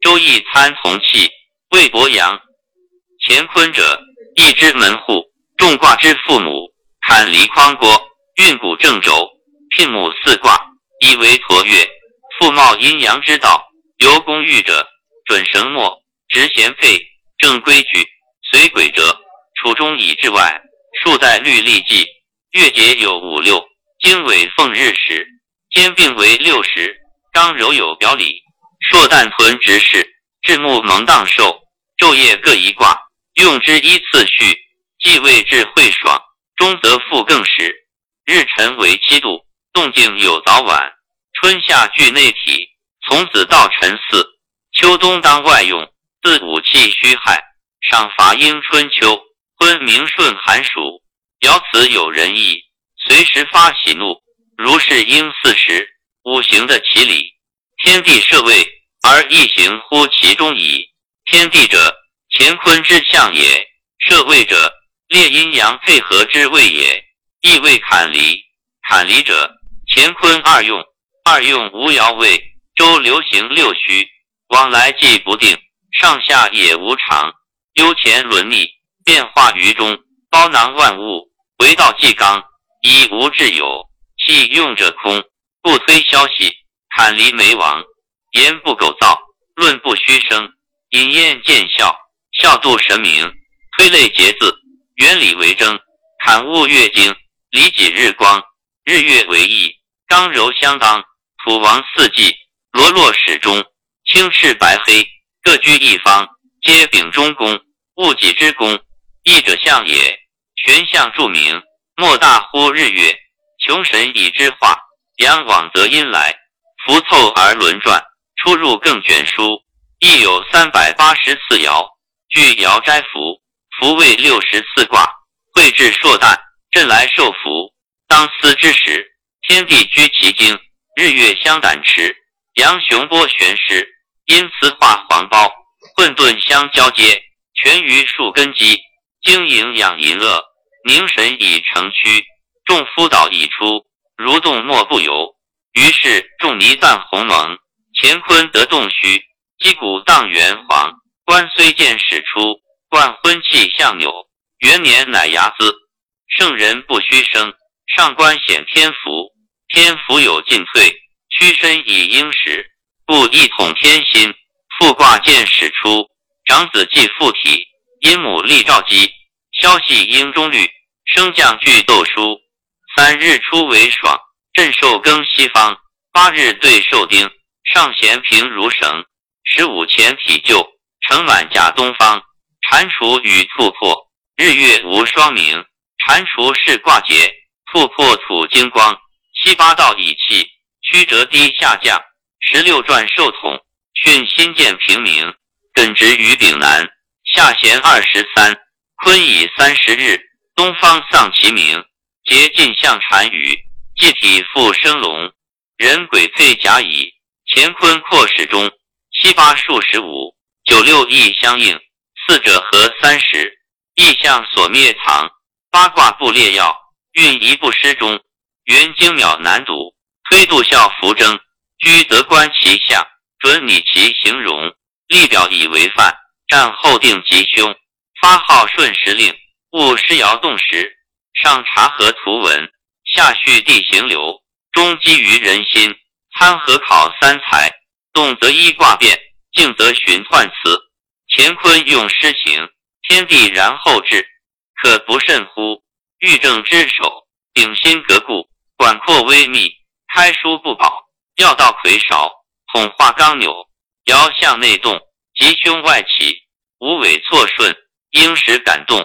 周易参同气，魏伯阳。乾坤者，一之门户，众卦之父母。坎离匡郭，运谷正轴，聘母四卦，一为陀月。复冒阴阳之道，由公欲者，准绳墨，执弦废，正规矩，随轨者，处中以至外，数在律历纪。月节有五六，经纬奉日时，兼并为六十。刚柔有表里，硕旦屯直事，至暮蒙荡寿，昼夜各一卦。用之依次序，既未至会爽，终则复更时。日辰为七度，动静有早晚。春夏具内体，从子到辰巳。秋冬当外用，自五气虚亥，上罚应春秋，昏明顺寒暑。爻辞有仁义，随时发喜怒，如是应四时。五行的其理，天地设位而一行乎其中矣。天地者。乾坤之象也，设位者，列阴阳配合之位也。亦谓坎离，坎离者，乾坤二用，二用无爻位。周流行六虚，往来既不定，上下也无常，忧前轮逆，变化于中，包囊万物，为道既刚，以无至有，气用者空，不推消息。坎离为王，言不苟造，论不虚声，隐验见效。孝度神明，推类结字，原理为征，坎物月经，离己日光，日月为义，刚柔相当，土王四季，罗络始终，青赤白黑，各居一方，皆秉中宫，物己之宫，义者象也。玄象著名，莫大乎日月，穷神以之化，阳往则阴来，浮凑而轮转，出入更卷舒，亦有三百八十四爻。据《爻斋符》，符为六十四卦，绘制硕旦，震来受福。当思之时，天地居其经，日月相胆持，阳雄波玄师，因此化黄包，混沌相交接，全于树根基，经营养淫乐，凝神以成躯，众夫导以出，蠕动莫不由。于是众泥旦鸿蒙，乾坤得洞虚，击鼓荡元皇。官虽见始出，冠婚气相扭。元年乃牙资，圣人不虚生。上官显天福，天福有进退，屈身以应时，故一统天心。复卦见始出，长子继父体，阴母立兆基，消息应中律，升降俱斗书。三日出为爽，震受更西方。八日对受丁，上弦平如绳。十五前体就。乘满甲东方，蟾蜍与兔破，日月无双明。蟾蜍是卦节，兔破土金光。七八道以气，曲折低下降。十六转受统，巽新建平明。艮直于丙南，下弦二十三。坤以三十日，东方丧其明。节尽向单羽，祭体复生龙。人鬼配甲乙，乾坤扩始终。七八数十五。九六亦相应，四者合三十，意象所灭藏。八卦布列要，运一不失中。元精妙难读，推度效扶征。居则观其象，准拟其形容。立表以为范，战后定吉凶。发号顺时令，勿失摇动时。上查核图文，下叙地形流。中基于人心，参合考三才。动则一卦变。静则循彖辞，乾坤用施行，天地然后至，可不慎乎？欲正之首，鼎心革固，管括微密，开书不保，要道魁勺，统化刚扭，爻向内动，吉凶外起，无尾错顺，应时感动。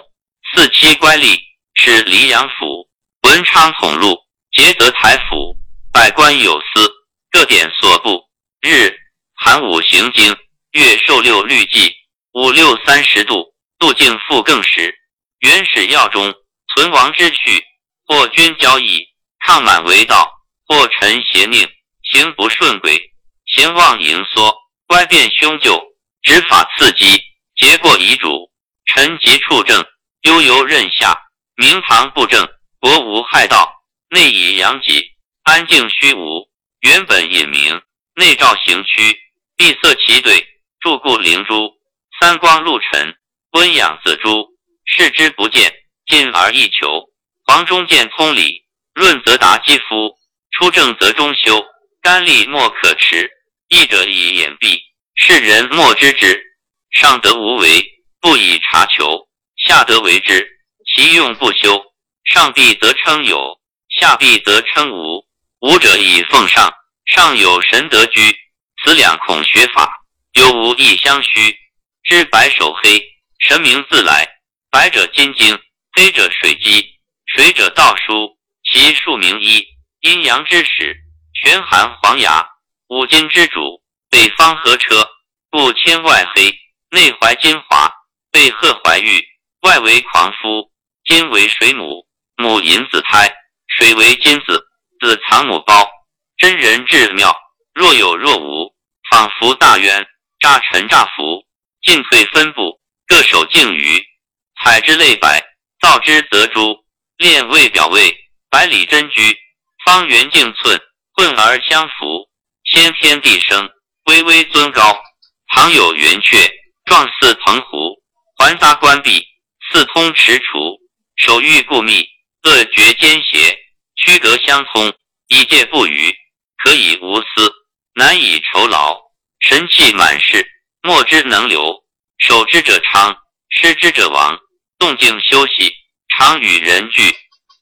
四七乖戾，是离阳府，文昌统录，节则台府，百官有司，各点所部。日寒五行经。月受六律纪，五六三十度，度尽复更时。原始要中，存亡之序，或君交易，畅满为道；或臣邪佞，行不顺轨，行妄盈缩，乖变凶咎，执法刺激，结过遗嘱。臣即处正，悠游任下，明堂布政，国无害道，内以阳己，安静虚无。原本隐明，内照行虚，闭塞其对。注固灵珠，三光禄辰，温养子珠，视之不见，进而易求。黄中见通理，润则达肌肤，出正则中修，肝力莫可持。义者以眼闭，世人莫知之。上得无为，不以察求；下得为之，其用不修。上必则称有，下必则称无。无者以奉上，上有神德居。此两孔学法，有无亦相虚。知白首黑，神明自来。白者金精，黑者水机。水者道书，其数名一。阴阳之始，玄含黄牙。五金之主，北方河车。故千外黑，内怀金华。背鹤怀玉，外为狂夫。金为水母，母引子胎。水为金子。子藏母胞，真人至妙，若有若无，仿佛大渊，乍沉乍浮，进退分布，各守静余。采之类白，造之则珠，炼为表位，百里真居，方圆径寸，混而相符，先天地生，巍巍尊高。旁有圆阙，状似藤壶，环匝关闭，四通池滁，手玉固密，恶绝间邪。区隔相通，以戒不渝，可以无私，难以酬劳。神气满室，莫之能留。守之者昌，失之者亡。动静休息，常与人聚。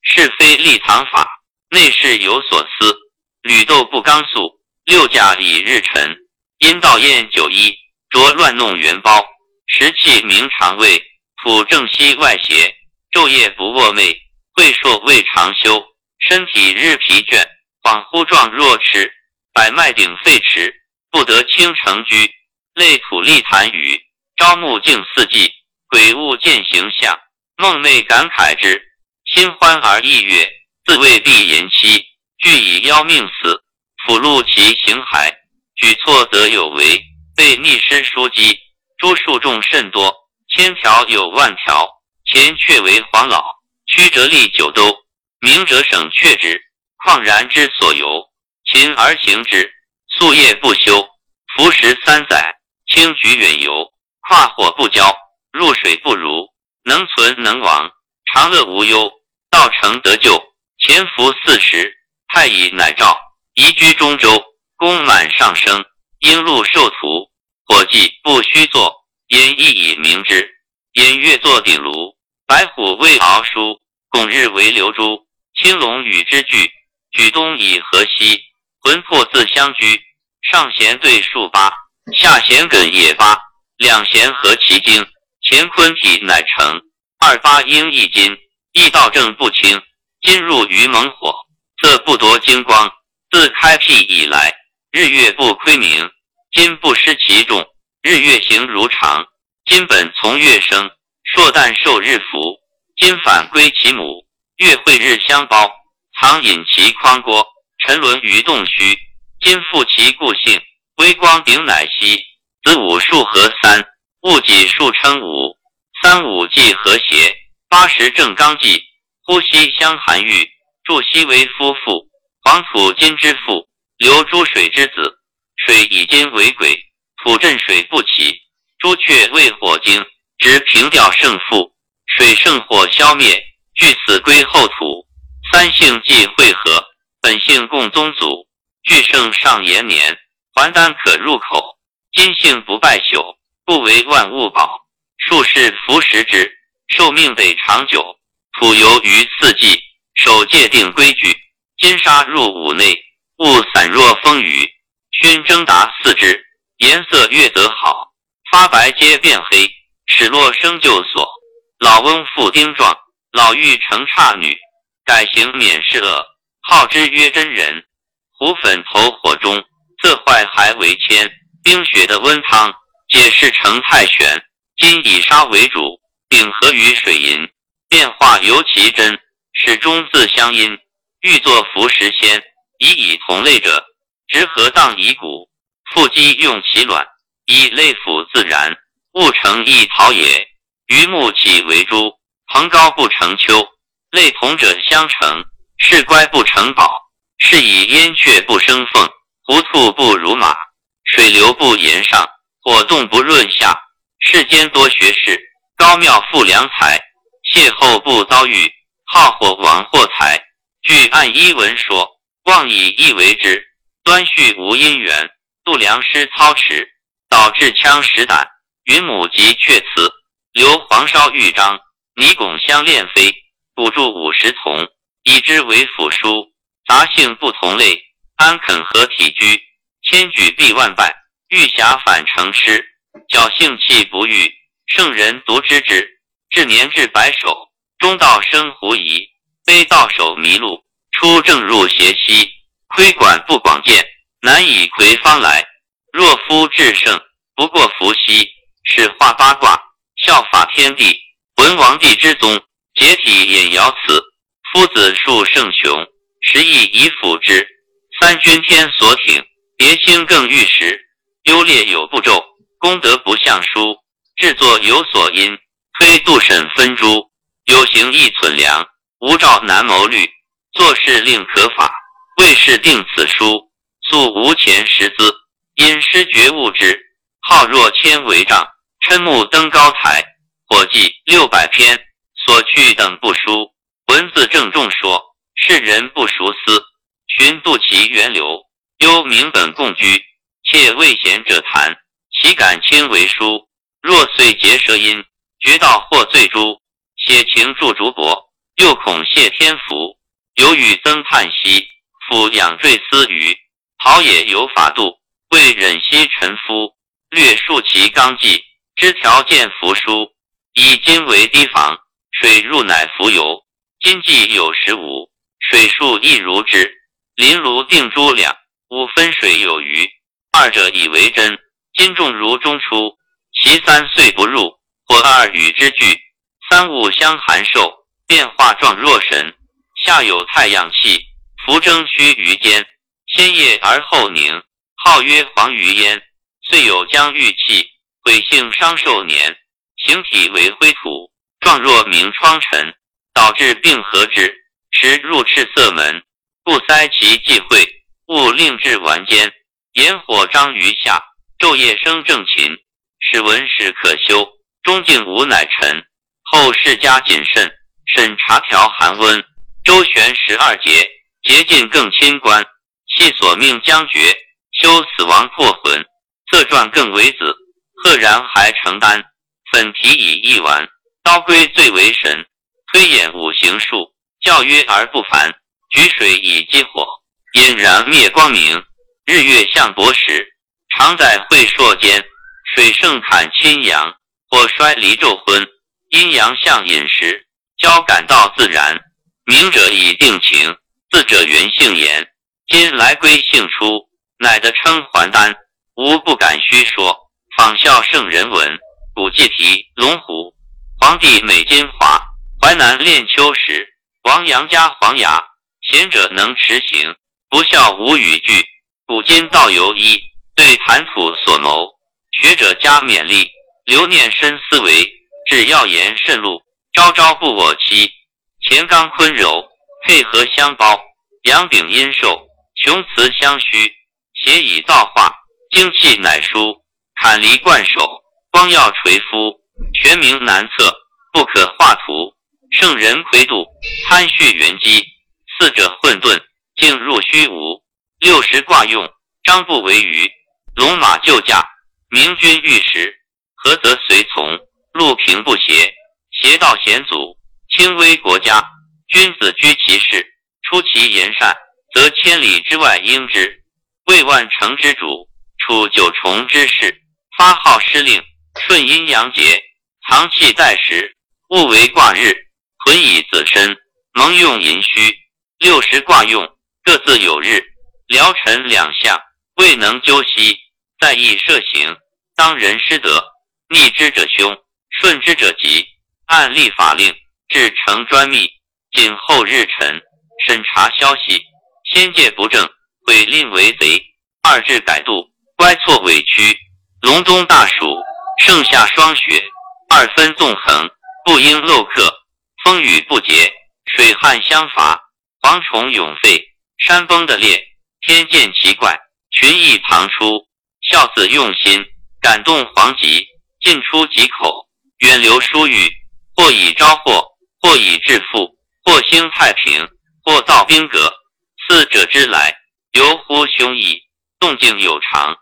是非立堂法，内事有所思。吕斗不刚肃，六甲以日沉。阴道厌九衣，着乱弄元包。食气明肠胃，吐正息外邪。昼夜不卧寐，会硕未长休。身体日疲倦，恍惚状若痴，百脉顶废弛，不得清成居。累土力痰雨，朝暮静四季，鬼物见形象，梦寐感慨之，心欢而意悦，自谓必言期，俱以邀命死。辅录其形骸，举措则有为，被逆施书机，诸数众甚多，千条有万条，前却为黄老，曲折立九都。明者省却之，旷然之所由，勤而行之，夙夜不休。服食三载，轻举远游，跨火不交，入水不如，能存能亡，长乐无忧，道成得救。潜伏四十，太乙乃诏，移居中州，功满上升，应禄受徒。伙计不须作，因亦以明之。因月作鼎炉，白虎为鳌书，拱日为流珠。青龙与之俱，举东以河西，魂魄自相居。上弦对数八，下弦艮也八，两弦合其经，乾坤体乃成。二八应一金，一道正不清。金入于猛火，色不夺金光。自开辟以来，日月不亏明，金不失其重。日月行如常，金本从月生，硕旦受日伏，今反归其母。月会日相包，藏隐其匡郭，沉沦于洞虚。今复其故性，微光顶乃息。子午数合三，戊己数称五。三五既和谐，八十正刚纪。呼吸相含育，助息为夫妇。黄土金之父，流诸水之子。水以金为鬼，土镇水不起。朱雀为火精，直平调胜负。水胜火消灭。据此归后土，三性既汇合，本性共宗祖。俱盛上延年，还丹可入口。金性不败朽，不为万物宝。术士服食之，寿命得长久。土游于四季，守戒定规矩。金沙入五内，雾散若风雨。熏蒸达四肢，颜色越得好，发白皆变黑，始落生就所。老翁复丁壮。老妪成差女，改行免世恶，号之曰真人。胡粉投火中，自坏还为铅。冰雪的温汤，解释成太玄。今以沙为主，鼎合于水银，变化尤其真，始终自相因。欲作服食仙，以以同类者，直合当以骨，腹肌用其卵，以类腑自然，物成一陶也。于木岂为珠。蓬高不成丘，类同者相成；是乖不成宝，是以燕雀不生凤，狐兔不如马，水流不言上，火动不润下。世间多学士，高妙富良才，邂逅不遭遇，好火亡祸财。据按一文说，妄以意为之，端叙无因缘，度良师操持，导致枪实胆，云母及阙辞，留黄烧玉章，泥拱相炼飞，补助五十铜，以之为辅书。杂性不同类，安肯合体居？千举必万败，玉匣反成痴。侥幸气不遇，圣人独知之。至年至白首，中道生狐疑，悲道手迷路，出正入邪兮。窥管不广见，难以窥方来。若夫至圣，不过伏羲，是画八卦，效法天地。文王帝之宗，解体引爻辞。夫子数圣雄，时亦以辅之。三军天所挺，别星更御时。优劣有步骤。功德不相书，制作有所因，推度审分诸，有形亦存良，无兆难谋虑，做事令可法，为事定此书，素无钱识资，因失觉悟之，好若千为丈，嗔目登高台，火计六百篇，所去等不书，文字郑重说，世人不熟思，寻度其源流，幽冥本共居，窃未贤者谈。其感轻为书，若遂结舌音，绝道或罪诛。写情著竹帛，又恐谢天福。有语增叹息，复仰坠思余。陶也有法度，未忍惜臣夫。略述其纲纪，知条件服书。以金为堤防，水入乃浮游。今既有十五，水数亦如之。临炉定珠两，五分水有余。二者以为真。金重如中出，其三岁不入，或二与之俱，三物相含受，变化状若神。下有太阳气，浮蒸须于间，先液而后凝，号曰黄鱼焉。遂有将玉气，鬼性伤寿年，形体为灰土，状若明疮尘，导致病合之。时入赤色门，故塞其忌讳，勿令至完间，炎火张于下。昼夜生正勤，使文史可修。中敬无乃臣，后世家谨慎，审查调寒温。周旋十二节，节尽更清官。系所命将绝，修死亡破魂。色传更为子，赫然还承担。粉提以一丸，刀归最为神。推演五行术，教约而不凡。举水以激火，引燃灭光明。日月相搏时。常在会朔间，水盛坎亲阳，火衰离昼昏，阴阳相饮食，交感道自然。明者以定情，自者原性言。今来归性出，乃得称还丹，无不敢虚说。仿效圣人文，古记题龙虎。皇帝美金华，淮南练秋时，王阳家黄牙。贤者能持行，不孝无语句。古今道由一。对谈吐所谋，学者加勉励，留念深思维，至要言慎录，朝朝不我欺。乾刚坤柔，配合相包，阳丙阴寿，雄雌相虚，邪以造化，精气乃舒。坎离贯首，光耀垂肤，全名难测，不可画图。圣人魁度，参序元机，四者混沌，静入虚无。六十卦用，张不为余。龙马就驾，明君御时，何则随从？路平不邪，邪道险阻。轻微国家，君子居其事，出其言善，则千里之外应之。为万乘之主，处九重之事，发号施令，顺阴阳节，藏气待时。勿为卦日，屯以子身，蒙用寅戌。六十卦用，各自有日，辽辰两相，未能究悉。在意设行，当人失德，逆之者凶，顺之者吉。按立法令，至成专密。谨后日辰，审查消息。先戒不正，毁令为贼。二至改度，乖错委屈。隆冬大暑，盛夏霜雪，二分纵横，不应漏客。风雨不节，水旱相伐，蝗虫涌沸，山崩的裂，天见奇怪，群异旁出。孝子用心，感动黄极，进出极口，远流疏雨，或以招祸，或以致富，或兴太平，或造兵革。四者之来，由乎凶异，动静有常，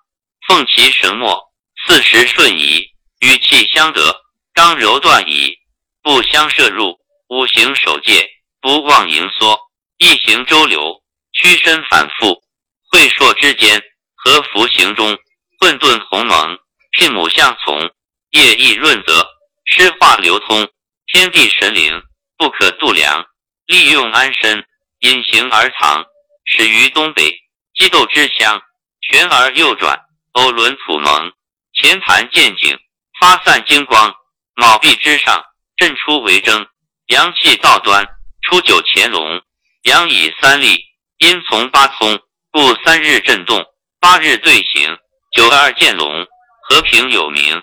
奉其神墨，四时顺宜，与气相得，刚柔断矣，不相摄入。五行守戒，不忘盈缩，一行周流，屈身反复，会朔之间，合服行中，混沌鸿蒙，牝母相从，业意润泽，湿化流通，天地神灵不可度量，利用安身，隐形而藏。始于东北，激斗之乡，旋而右转，偶轮土蒙，前盘见景，发散金光。卯壁之上，震出为征，阳气道端，初九乾隆，阳以三立，阴从八通，故三日震动，八日对行，九二见龙，和平有名。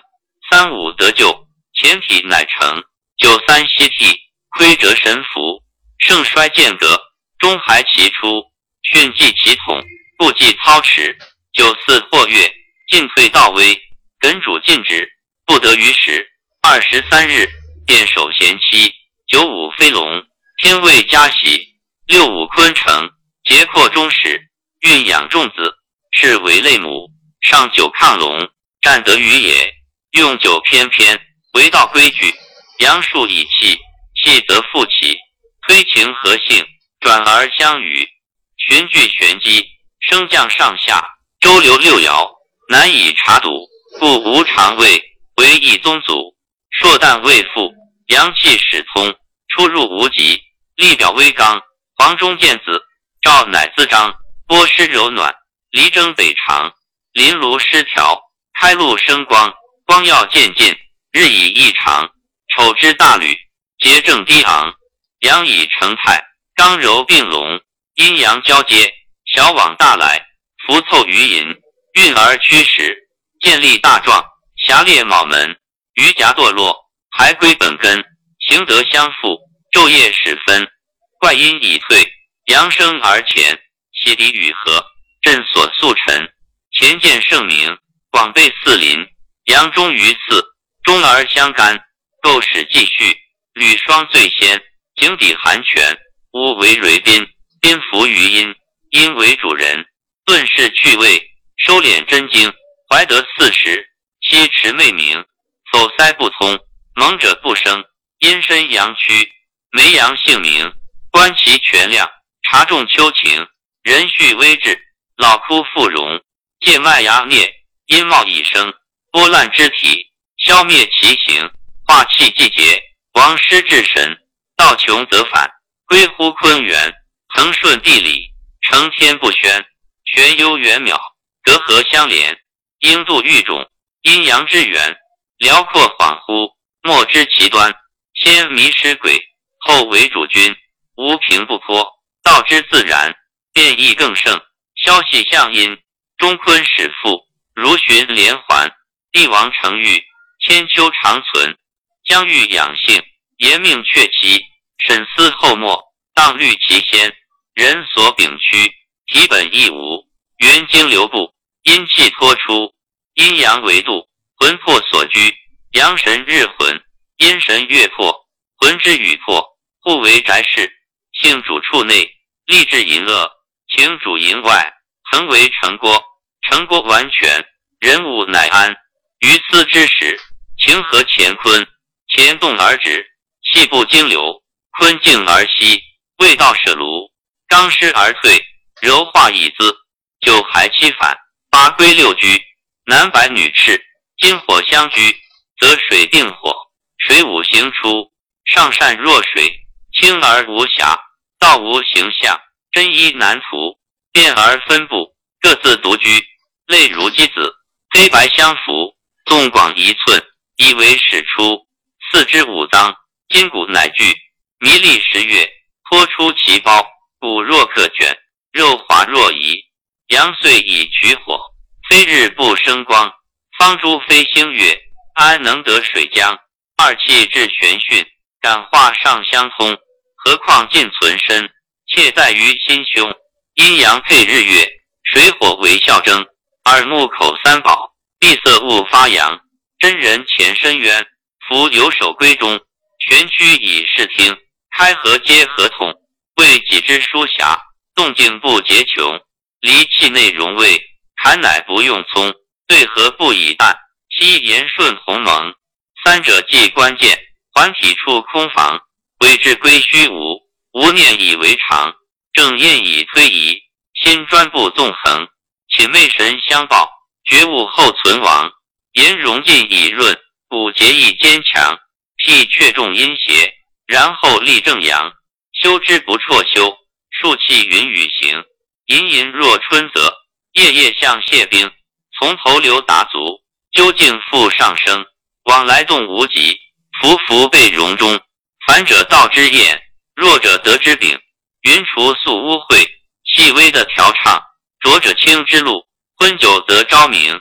三五得救，前体乃成。九三息替，亏折神服，盛衰渐革，终还其出。训记其统，不计操持。九四或月，进退道微，艮主禁止，不得于时。二十三日，便守贤妻。九五飞龙，天位加喜。六五坤成，节阔中始，孕养众子，是为类母。上九亢龙，占得于也。用九偏偏，为道规矩。阳数以气，气则复起，推情和性，转而相与。循序玄机，升降上下，周流六爻，难以查睹，故无常位，为一宗祖。硕旦未复，阳气始通，出入无极，力表微刚。黄中见子，赵乃自张，波湿柔暖，离征北长，临炉失调，开路生光，光耀渐进，日以异常。丑之大履，节正低昂，阳以成泰，刚柔并拢。阴阳交接，小往大来，浮凑于寅，运而驱使，建立大壮，狭列卯门，鱼夹堕落，还归本根，行德相复，昼夜始分，怪阴已退，阳生而前，邪敌与和，震所速陈，前见圣明，广被四邻，阳中于四，中而相干，构始继续，履霜最先，井底寒泉，乌为蕊宾。宾服于阴，阴为主人，顿世去位，收敛真经，怀德四时，七持昧明，否塞不通，蒙者不生，阴身阳躯，眉阳性明，观其全量，察众秋情，人续微至，老枯复荣，借麦芽灭，阴茂已生，波烂之体，消灭其形，化气季节，亡失至神，道穷则返，归乎坤元。恒顺地理，承天不宣，玄幽远渺，隔河相连，应度育种，阴阳之源，辽阔恍惚，莫知其端。先迷失鬼，后为主君，无凭不颇，道之自然，变异更盛。消息向阴，中坤始复，如循连环。帝王成玉，千秋长存。将欲养性，言命确期，审思后末，当虑其先。人所禀屈，体本亦无。元精流布，阴气脱出，阴阳为度，魂魄所居。阳神日魂，阴神月魄，魂之与魄，互为宅室。性主处内，立志淫恶；情主淫外，恒为成郭。成郭完全，人物乃安。于斯之时，情和乾坤，乾动而止，气不经流；坤静而息，未到舍炉。刚失而退，柔化以资，九还期反，八归六居。男白女赤，金火相居，则水定火。水五行出，上善若水，清而无瑕，道无形象，真一难图。变而分布，各自独居。类如鸡子，黑白相符，纵广一寸，以为始出。四肢五脏，筋骨乃具，弥历十月，脱出其胞。骨若可卷，肉滑若饴。阳岁以取火，非日不生光。方诸非星月，安能得水浆？二气至玄训，感化上相通。何况尽存身，切在于心胸。阴阳配日月，水火为象征。耳目口三宝，闭塞物发扬。真人潜深渊，夫有守归中，全躯以视听，开合皆合同，为己之书侠，动静不竭穷。离气内容味，坎乃不用葱，对合不以淡，七言顺鸿蒙。三者既关键，还体处空房，谓之归虚无，无念以为常，正念以推移，心专不纵横，且昧神相报，觉悟后存亡。言容尽以润，骨节亦坚强。辟却重阴邪，然后立正阳。修之不辍修，数气云雨行。隐隐若春泽，夜夜像谢冰。从头流达足，究竟复上升。往来动无极，浮浮被容中。凡者道之验，弱者得之柄。云除素污秽，细微的调畅。浊者清之路，昏酒则昭明。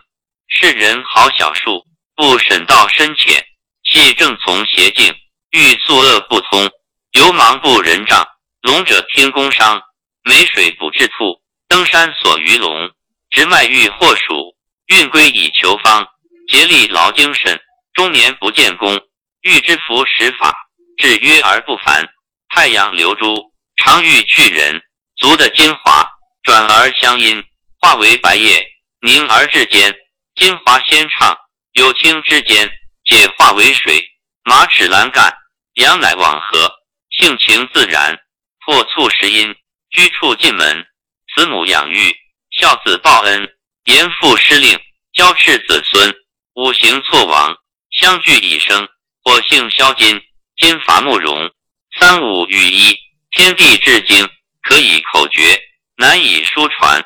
世人好小数，不审道深浅，系正从邪径，欲速恶不通，流氓不仁仗，聋者听工商，美水补治兔，登山锁鱼龙，直脉欲获鼠，运归以求方，竭力劳精神，终年不见功，欲知服食法，至约而不凡，太阳流珠，常欲去人，足的精华，转而相阴，化为白叶，凝而至坚。精华先畅，有清之间，解化为水。马齿栏杆，阳乃往合，性情自然。破促食阴，居处进门。慈母养育，孝子报恩。严父施令，交斥子孙。五行错亡，相聚以生。火性消金，金伐木荣。三五与一，天地至精，可以口诀，难以书传。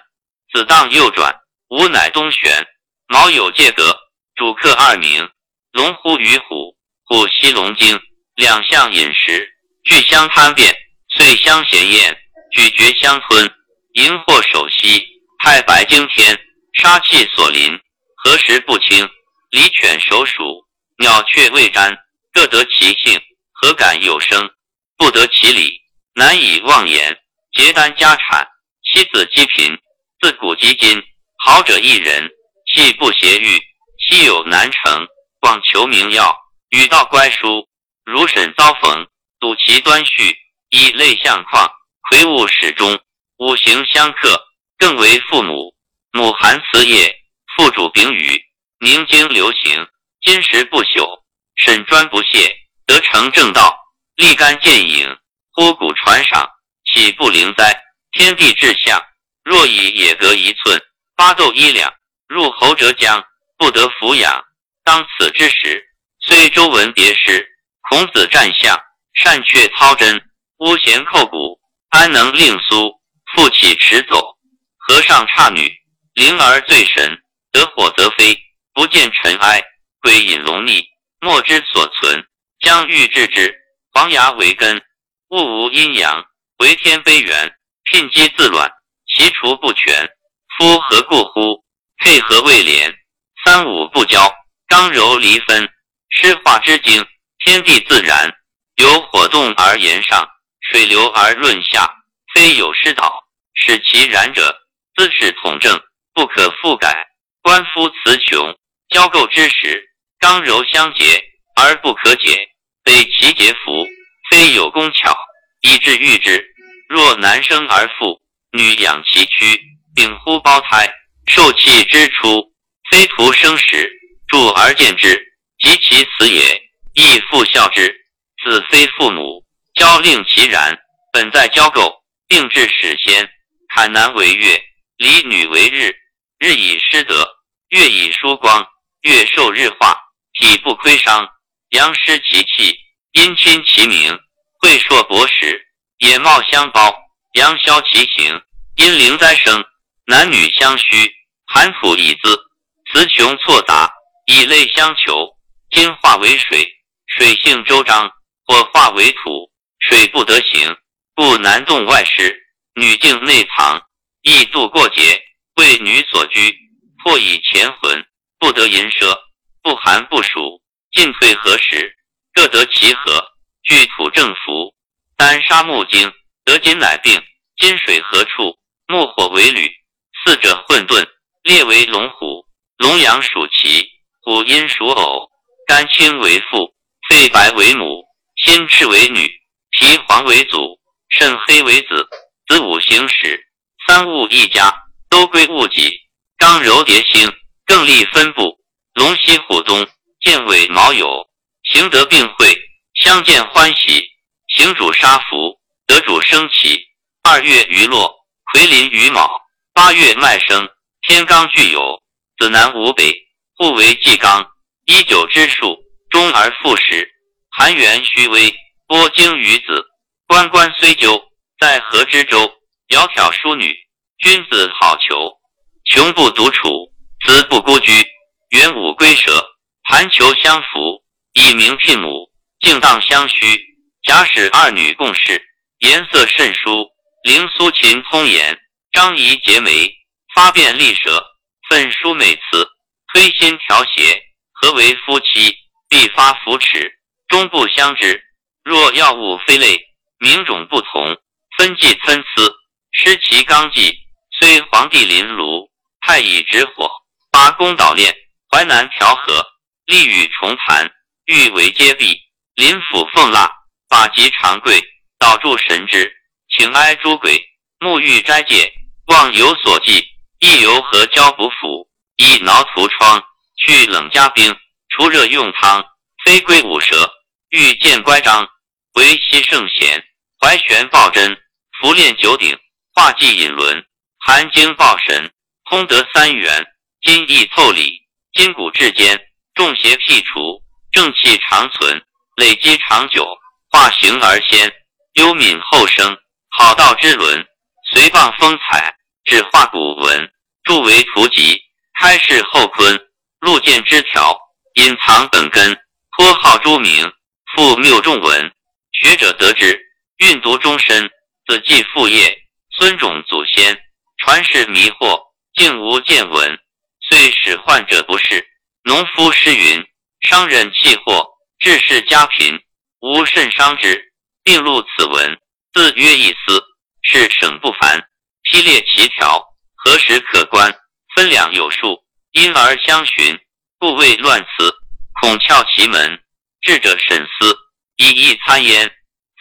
子当右转，吾乃东玄。卯酉借格，主客二名。龙呼与虎，虎吸龙精。两相饮食，俱相贪变，遂相嫌厌，咀嚼相吞。荧惑守息，太白惊天，杀气所临。何时不清？离犬守鼠，鸟雀未瞻，各得其性。何敢有声？不得其理，难以妄言。结丹家产，妻子积贫，自古及今，好者一人。气不邪欲，稀有难成。广求名药，语道乖疏。如审遭逢，睹其端绪，以类相况，魁梧始终。五行相克，更为父母。母含慈业，父主秉语，凝精流行，金石不朽。审专不懈，得成正道。立竿见影，呼鼓传赏，岂不灵哉？天地至相，若以也隔一寸，八斗一两。入侯者将不得抚养，当此之时，虽周文别诗，孔子战相，善却操真，巫贤叩鼓，安能令苏复起驰走？和尚差女，灵儿醉神，得火则飞，不见尘埃。归隐龙逆，莫之所存。将欲治之，黄牙为根，物无阴阳，为天悲元，牝鸡自卵，其雏不全。夫何故乎？配合未连，三五不交，刚柔离分，湿化之精，天地自然，由火动而言上，水流而润下，非有失导，使其然者，姿势统正，不可复改。官夫词穷，交构之时，刚柔相结而不可解，非其结服，非有工巧，以致喻之。若男生而妇，女养其躯，秉乎胞胎。受气之初，非徒生时，助而见之，及其死也，亦复孝之。子非父母，教令其然，本在交构，定制始先。坎男为月，离女为日，日以失德，月以疏光，月受日化，体不亏伤，阳失其气，阴侵其名，会硕薄实，野貌相包，阳消其形，阴灵灾生，男女相虚。寒土以滋。雌雄错杂，以类相求。金化为水，水性周张；火化为土，水不得行，故男动外湿，女静内藏，易度过节，为女所居。或以前魂，不得淫奢，不寒不暑，进退何时？各得其和。具土正服，丹沙木精，得金乃病。金水何处？木火为履，四者混沌。列为龙虎，龙阳属其。虎阴属偶，肝青为父，肺白为母，心赤为女，其黄为祖，肾黑为子。子午行始，三物一家，都归戊己。刚柔叠星，更立分布。龙西虎东，见尾卯酉，行得并会，相见欢喜。行主杀福，得主生起。二月余落，葵临于卯。八月麦生，天罡具有，子南无北，互为纪罡。一九之数，终而复始。寒元虚微，播经于子。关关虽鸠，在河之洲。窈窕淑女，君子好逑。穷不独处，子不孤居。云武龟蛇，盘球相扶，以名聘母，敬当相须。假使二女共事，颜色甚殊。灵苏秦通言。张仪结眉，发辫利舌，奋书美词，推心调谐。何为夫妻？必发扶持，终不相知。若药物非类，名种不同，分际参差，失其纲纪。虽皇帝临庐，太乙执火，八宫捣炼，淮南调和，利与重盘，欲为皆弊。临府奉蜡，法及长贵，导助神之，请哀诸鬼，沐浴斋戒。望有所寄，亦由何交补府，以挠涂疮，去冷加冰，除热用汤。非龟五蛇，欲见乖张，为西圣贤，怀玄抱真，伏炼九鼎，化忌引轮，含经抱神，通得三元，金义凑理，筋骨至坚，众邪辟除，正气长存，累积长久，化形而先，幽敏后生，好道之伦，随傍风采。只画古文，著为图籍，开示后坤，录见枝条，隐藏本根，颇好诸名，复谬众文。学者得之，运读终身，子继父业，孙种祖先，传世迷惑，竟无见闻。遂使患者不适。农夫失云，商人弃货，致世家贫，无甚伤之。并录此文，自约一思，是省不凡。批列其条，何时可观？分两有数，因而相寻，故谓乱辞。恐窍其门，智者审思，以一参焉。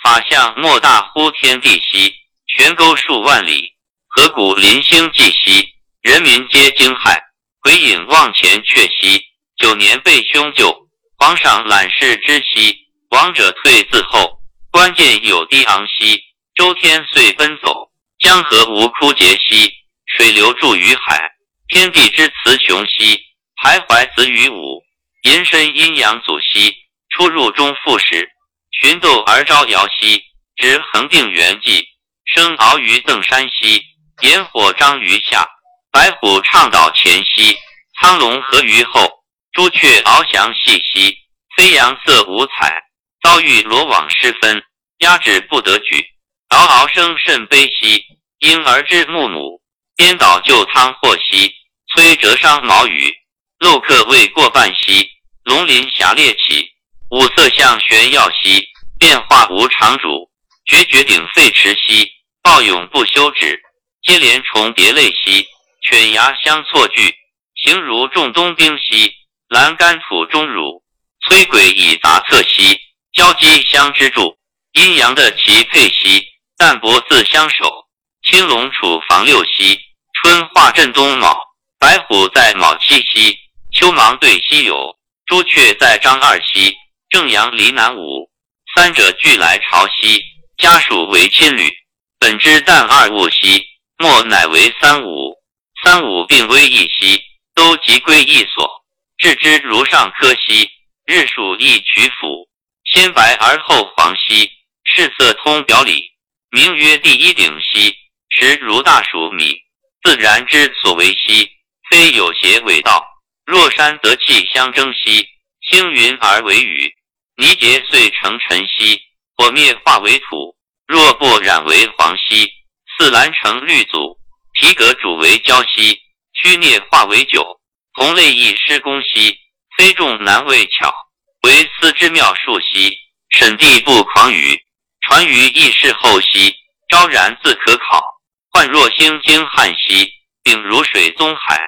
法相莫大乎天地兮，悬钩数万里，河谷临星际兮，人民皆惊骇。鬼影望前却兮，九年被凶救。皇上览视之兮，王者退自后。关键有低昂兮，周天遂奔走。江河无枯竭兮，水流注于海。天地之雌雄兮，徘徊子于午。寅申阴阳祖兮，出入中复始。群斗而招摇兮，直恒定元纪。生敖于邓山兮，炎火张于下。白虎倡导前兮，苍龙合于后。朱雀翱翔细兮，飞扬色五彩。遭遇罗网失分，压制不得举。嗷嗷声甚悲兮，婴儿之木母；颠倒旧仓祸兮，摧折伤毛羽。漏客未过半兮，龙鳞霞裂起。五色相玄耀兮，变化无常主。绝绝顶废池兮，暴涌不休止。接连重叠类兮，犬牙相错聚。形如仲冬兵兮，栏杆土中乳。摧鬼以杂侧兮，交击相支助。阴阳的齐配兮。淡泊自相守，青龙处房六兮，春化震东卯，白虎在卯七夕，秋芒对西酉，朱雀在张二兮，正阳离南五，三者俱来朝夕，家属为亲旅，本之旦二戊兮，末乃为三五，三五并归一夕，都即归一所，置之如上科兮，日属一曲府，先白而后黄兮，视色通表里。名曰第一顶兮，实如大黍米，自然之所为兮，非有邪伪道。若山则气相争兮，星云而为雨，泥结碎成尘兮，火灭化为土。若不染为黄兮，似蓝成绿祖。皮革煮为焦兮，曲啮化为酒。同类亦施工兮，非众难为巧，为思之妙术兮。审地不狂语。传于异世后兮，昭然自可考。幻若星经汉兮，秉如水宗海。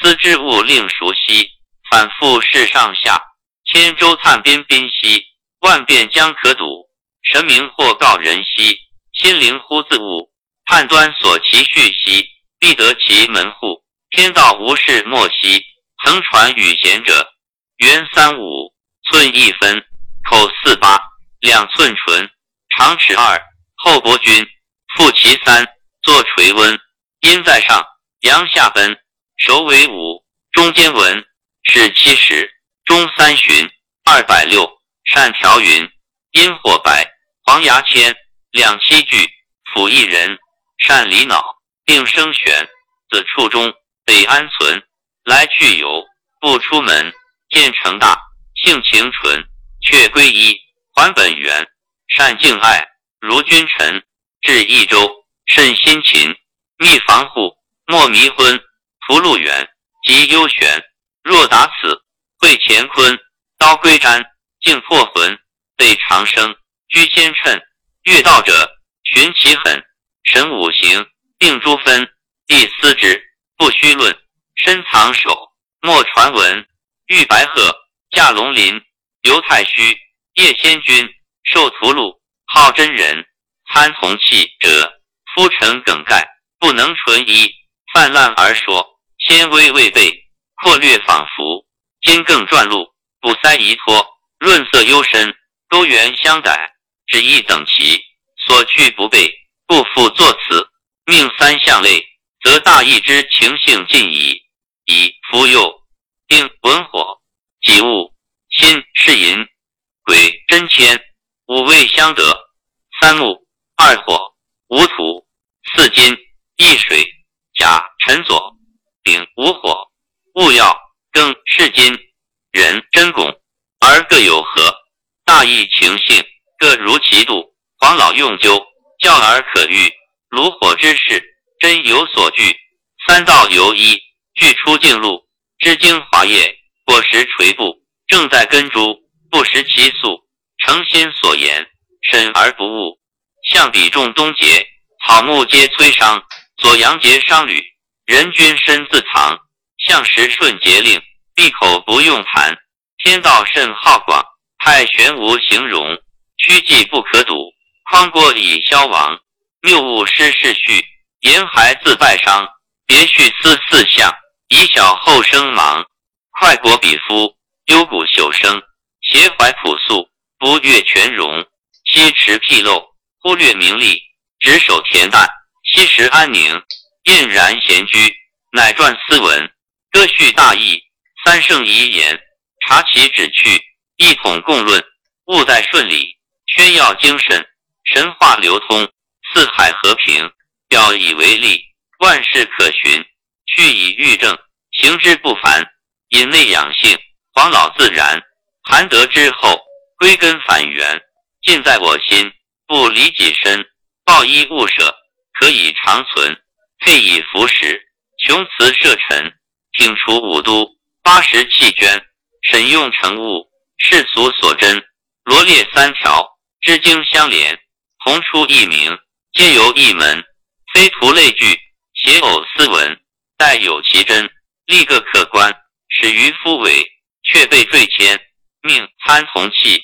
思之物令熟兮，反复视上下，千舟灿边宾兮，万变将可睹。神明或告人兮，心灵忽自悟。判断所其序兮，必得其门户。天道无事莫兮，曾传与贤者。圆三五寸一分，口四八两寸唇，长尺二。后伯君复其三，坐垂温，阴在上，阳下分。首尾五，中间文，是七十，中三旬，二百六。善调云，阴火白，黄牙签，两七句，辅一人。善理脑，病生玄，子处中，得安存。来去游，不出门。见成大，性情纯，却归一，还本源。善敬爱，如君臣。至益州，甚辛勤。密防护，莫迷昏。福禄远，及幽玄。若达此，会乾坤。刀归瞻，竟破魂。备长生，居先称。遇道者，寻其狠。神五行，定诸分，地思之，不虚论。深藏手，莫传闻。遇白鹤，驾龙鳞。游太虚，夜仙君，受屠戮。好真人，参同气者，夫臣梗概，不能纯一。泛滥而说，纤微未备，阔略仿佛。今更转录，不塞遗托，润色幽深，多元相逮，只一等齐，所去不备。不复作此，命三项类，则大义之情性尽矣。以夫右丁文火，己戊辛是寅，癸真乾，五味相得。三木二火，五土四金一水，甲辰左，丙午火，戊曜庚巳金，壬真拱，而各有何。大义情性各如其度，黄老用灸。教而可喻，炉火之事，真有所惧。三道由一，具出境路，之精华液，果实垂布，正在根株，不食其素，诚心所言，审而不误。象比重东节，草木皆摧伤。左阳节商旅，人君身自藏。象时顺节令，闭口不用谈。天道甚浩广，太玄无形容，虚迹不可睹。匡过以消亡，谬误失世序，沿海自败伤。别绪思四象，以小后生忙。快国比夫，幽谷朽生。邪怀朴素，不悦全容。惜持僻陋，忽略名利。执守恬淡，惜时安宁。晏然闲居，乃撰斯文。歌序大义，三圣遗言。察其旨趣，一统共论。务在顺理，宣耀精神。神话流通，四海和平，表以为例，万事可循，去以欲正，行之不凡，引内养性，黄老自然，含德之后，归根返源，尽在我心，不离己身，报衣勿舍，可以长存，配以服食，穷辞摄尘，挺除五都，八十弃捐，神用成物，世俗所珍，罗列三条，织经相连。同出一名，皆由一门，非图类聚，写偶斯文，待有其真，立个可观。始于夫伪，却被坠迁，命参同气，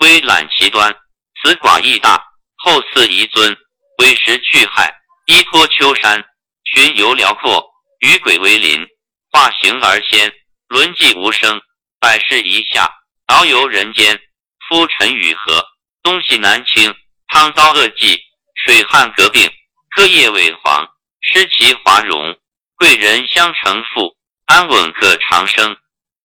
微览其端。此寡义大，后嗣遗尊，委实去害。依托丘山，巡游辽阔，与鬼为邻，化形而仙，轮寂无声。百世一下，遨游人间。夫尘与河，东西南倾。汤遭恶疾，水旱革病各业萎黄，失其华容。贵人相承父，安稳可长生。